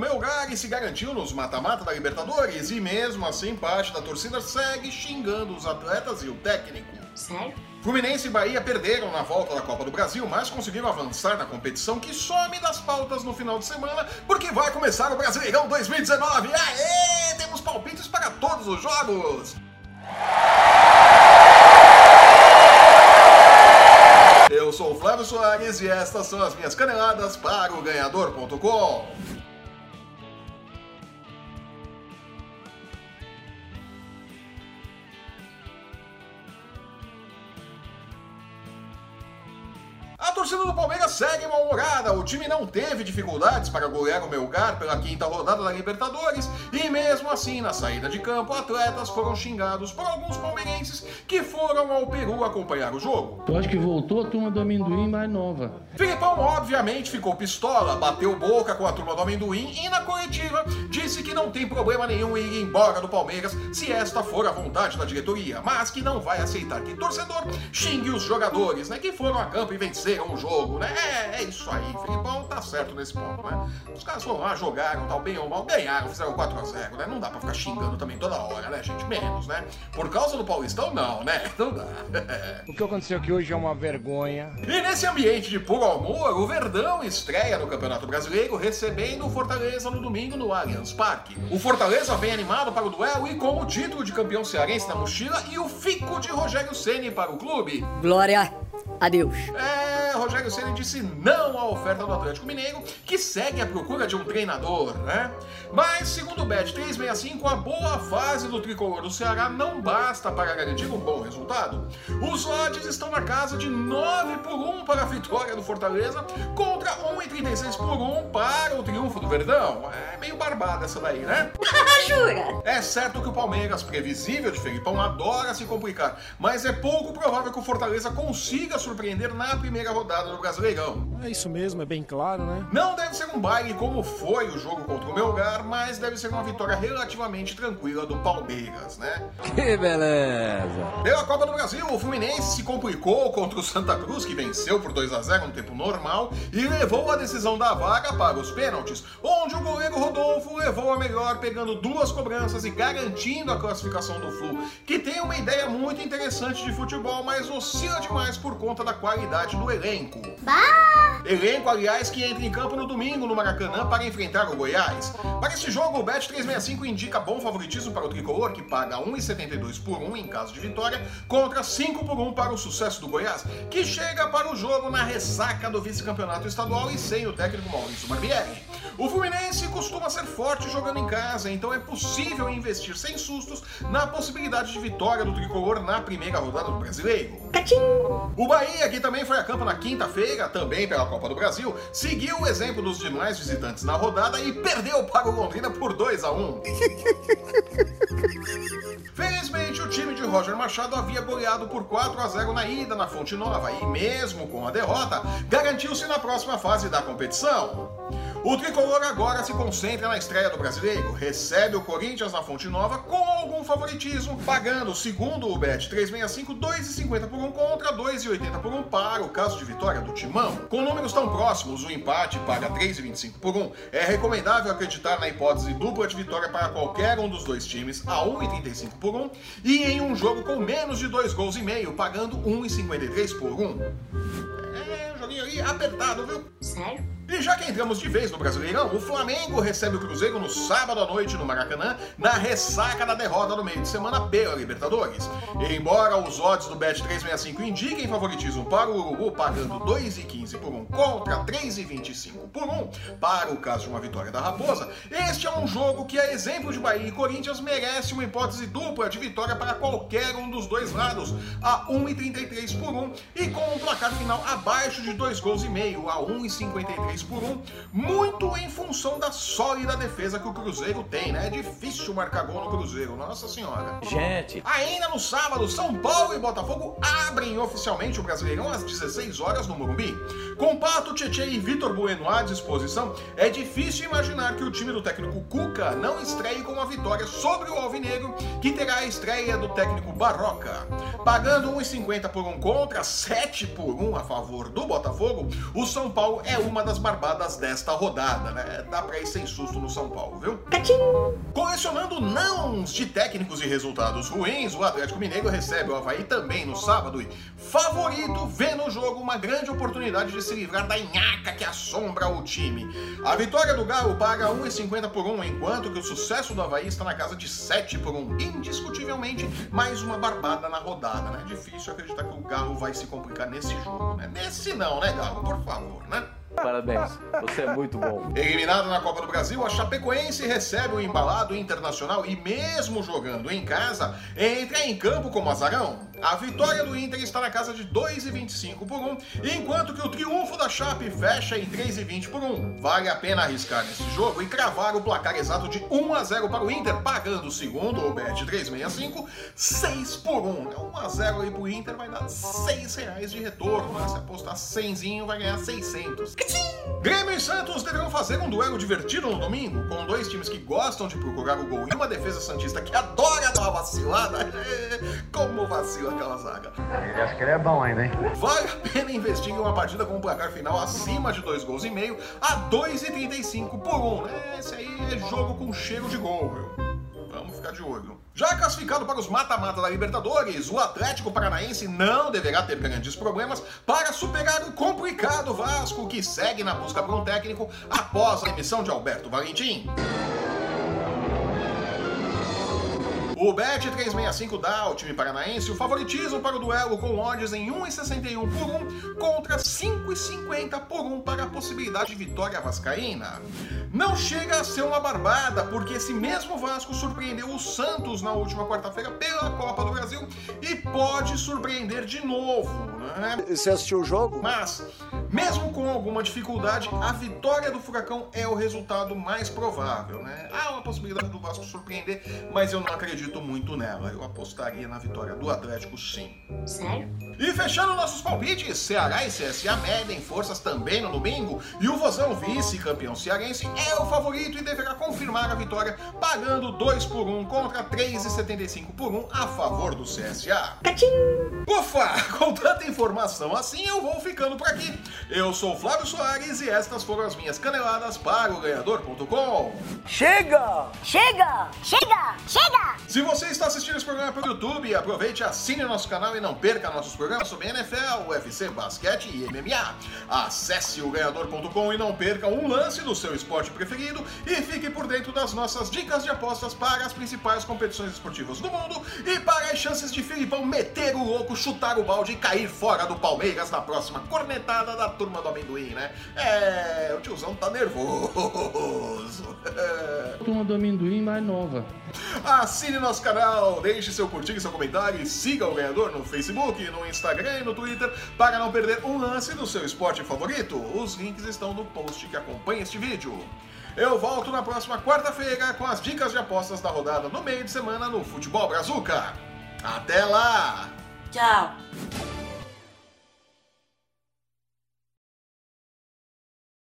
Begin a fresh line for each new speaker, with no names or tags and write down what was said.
Melgar e se garantiu nos mata-mata da Libertadores e mesmo assim parte da torcida segue xingando os atletas e o técnico.
Sério?
Fluminense e Bahia perderam na volta da Copa do Brasil, mas conseguiram avançar na competição que some das pautas no final de semana, porque vai começar o Brasileirão 2019. Aê! Temos palpites para todos os jogos! Eu sou o Flávio Soares e estas são as minhas caneladas para o ganhador.com. A torcida do Palmeiras segue mal-humorada. O time não teve dificuldades para golear o Melgar pela quinta rodada da Libertadores e mesmo assim, na saída de campo, atletas foram xingados por alguns palmeirenses que foram ao Peru acompanhar o jogo.
Eu acho que voltou a turma do amendoim mais nova.
Filipão obviamente ficou pistola, bateu boca com a turma do amendoim e na coletiva disse que não tem problema nenhum em ir embora do Palmeiras se esta for a vontade da diretoria, mas que não vai aceitar que torcedor xingue os jogadores, né, que foram a campo e venceram o jogo, né? É, é isso aí, Filipão tá certo nesse ponto, né? Os caras foram lá, jogaram, tal, bem ou mal, ganharam, fizeram 4x0, né? Não dá pra ficar xingando também toda hora, né, gente? Menos, né? Por causa do Paulistão, não, né? Não dá.
O que aconteceu aqui hoje é uma vergonha.
E nesse ambiente de puro amor, o Verdão estreia no Campeonato Brasileiro, recebendo o Fortaleza no domingo no Allianz Parque. O Fortaleza vem animado para o duelo e com o título de campeão cearense na mochila e o fico de Rogério Ceni para o clube.
Glória a Deus.
Rogério Ceni disse não à oferta do Atlético Mineiro, que segue à procura de um treinador, né? Mas, segundo o Bet 365, a boa fase do tricolor do Ceará não basta para garantir um bom resultado. Os odds estão na casa de 9 por 1 para a vitória do Fortaleza contra 1,36 por 1 para o triunfo do Verdão. É meio barbada essa daí, né?
Jura?
É certo que o Palmeiras, previsível de Felipão, adora se complicar, mas é pouco provável que o Fortaleza consiga surpreender na primeira rodada do Brasileirão.
É isso mesmo, é bem claro, né?
Não deve ser um baile como foi o jogo contra o Melgar, mas deve ser uma vitória relativamente tranquila do Palmeiras, né?
Que beleza!
Pela Copa do Brasil, o Fluminense se complicou contra o Santa Cruz, que venceu por 2 a 0 no tempo normal e levou a decisão da vaga para os pênaltis, onde o goleiro Rodolfo levou a melhor, pegando duas cobranças e garantindo a classificação do Flu, que tem uma ideia muito interessante de futebol, mas oscila demais por conta da qualidade do elenco.
Bah!
Elenco, aliás, que entra em campo no domingo no Maracanã para enfrentar o Goiás. Para este jogo, o Bet365 indica bom favoritismo para o tricolor, que paga 1,72 por 1 em caso de vitória, contra 5 por 1 para o sucesso do Goiás, que chega para o jogo na ressaca do vice-campeonato estadual e sem o técnico Maurício Barbieri. O Fluminense costuma ser forte jogando em casa, então é possível investir sem sustos na possibilidade de vitória do tricolor na primeira rodada do Brasileiro.
Catim!
O Bahia, que também foi a campo na quinta-feira, também pela Copa do Brasil, seguiu o exemplo dos demais visitantes na rodada e perdeu para o Londrina por 2 a 1. Felizmente, o time de Roger Machado havia goleado por 4 a 0 na ida na Fonte Nova e, mesmo com a derrota, garantiu-se na próxima fase da competição. O tricolor agora se concentra na estreia do brasileiro, recebe o Corinthians na Fonte Nova com algum favoritismo, pagando, segundo o Bet 365, 2,50 por um contra 2,80 por um para o caso de vitória do Timão. Com números tão próximos, o empate paga 3,25 por um. É recomendável acreditar na hipótese dupla de vitória para qualquer um dos dois times a 1,35 por um e em um jogo com menos de dois gols e meio, pagando 1,53 por um. É, joguinho ali apertado, viu?
Sério?
E já que entramos de vez no Brasileirão, o Flamengo recebe o Cruzeiro no sábado à noite no Maracanã, na ressaca da derrota no meio de semana pela Libertadores. E embora os odds do Bet365 indiquem favoritismo para o Urubu, pagando 2,15 por 1 contra 3,25 por 1 para o caso de uma vitória da Raposa, este é um jogo que, a exemplo de Bahia e Corinthians, merece uma hipótese dupla de vitória para qualquer um dos dois lados, a 1,33 por 1 e com um placar final abaixo de 2 gols e meio, a 1,53 por 1, muito em função da sólida defesa que o Cruzeiro tem, né? É difícil marcar gol no Cruzeiro, nossa senhora.
Gente,
Ainda no sábado, São Paulo e Botafogo abrem oficialmente o Brasileirão às 16 horas no Morumbi. Com Pato, Tietchan e Vitor Bueno à disposição, é difícil imaginar que o time do técnico Cuca não estreie com uma vitória sobre o Alvinegro, que terá a estreia do técnico Barroca. Pagando 1,50 por um contra, 7 por 1 a favor do Botafogo, o São Paulo é uma das barbadas desta rodada, né? dá pra ir sem susto no São Paulo, viu?
Catim!
Colecionando nãos de técnicos e resultados ruins, o Atlético Mineiro recebe o Havaí também no sábado e, favorito, vê no jogo uma grande oportunidade de se livrar da nhaca que assombra o time. A vitória do Galo paga 1,50 por 1, enquanto que o sucesso do Havaí está na casa de 7 por 1. Indiscutivelmente, mais uma barbada na rodada, né? Difícil acreditar que o Galo vai se complicar nesse jogo, né? Nesse não, né, Galo? Por favor, né?
Parabéns, você é muito bom.
Eliminado na Copa do Brasil, a Chapecoense recebe o embalado internacional e, mesmo jogando em casa, entra em campo como azarão. A vitória do Inter está na casa de 2,25 por 1, enquanto que o triunfo da Chape fecha em 3,20 por 1. Vale a pena arriscar nesse jogo e cravar o placar exato de 1 a 0 para o Inter, pagando, segundo o Bet 365, 6 por 1. 1 a 0 aí pro Inter vai dar 6 reais de retorno, se apostar 100 vai ganhar 600. Grêmio e Santos deverão fazer um duelo divertido no domingo, com dois times que gostam de procurar o gol e uma defesa santista que adora dar uma vacilada. Como vacila aquela zaga.
Ele acha que ele é bom ainda, hein?
Vale a pena investir em uma partida com um placar final acima de dois gols e meio a 2,35 por 1. né? Esse aí é jogo com cheiro de gol, viu? Vamos ficar de olho. Já classificado para os mata-mata da Libertadores, o Atlético Paranaense não deverá ter grandes problemas para superar o complicado Vasco, que segue na busca por um técnico após a emissão de Alberto Valentim. O Bet 365 dá ao time paranaense o favoritismo para o duelo com odds em 1,61 por 1 contra 5,50 por 1 para a possibilidade de vitória vascaína. Não chega a ser uma barbada, porque esse mesmo Vasco surpreendeu o Santos na última quarta-feira pela Copa do Brasil e pode surpreender de novo, né?
Você assistiu o jogo?
Mas, mesmo com alguma dificuldade, a vitória do Furacão é o resultado mais provável, né? Há uma possibilidade do Vasco surpreender, mas eu não acredito muito nela. Eu apostaria na vitória do Atlético, sim.
Sério?
E fechando nossos palpites, Ceará e CSA medem forças também no domingo, e o Vozão vice-campeão cearense é o favorito e deverá confirmar a vitória, pagando 2 por 1 contra 3,75 por 1 a favor do CSA.
Catim!
Ufa! Com tanta informação assim, eu vou ficando por aqui. Eu sou o Flávio Soares e estas foram as minhas caneladas para o Ganhador.com.
Chega!
Chega! Chega! Chega!
Se você está assistindo esse programa pelo YouTube, aproveite, assine nosso canal e não perca nossos programas sobre NFL, UFC, basquete e MMA. Acesse o Ganhador.com e não perca um lance do seu esporte preferido e fique por dentro das nossas dicas de apostas para as principais competições esportivas do mundo e para as chances de Filipão meter o louco, chutar o balde e cair fora do Palmeiras na próxima cornetada da turma do amendoim, né? É, o tiozão tá nervoso.
Turma do amendoim mais nova.
Assine nosso canal, deixe seu curtir e seu comentário e siga o ganhador no Facebook, no Instagram e no Twitter para não perder um lance do seu esporte favorito. Os links estão no post que acompanha este vídeo. Eu volto na próxima quarta-feira com as dicas de apostas da rodada no meio de semana no Futebol Brazuca. Até lá!
Tchau!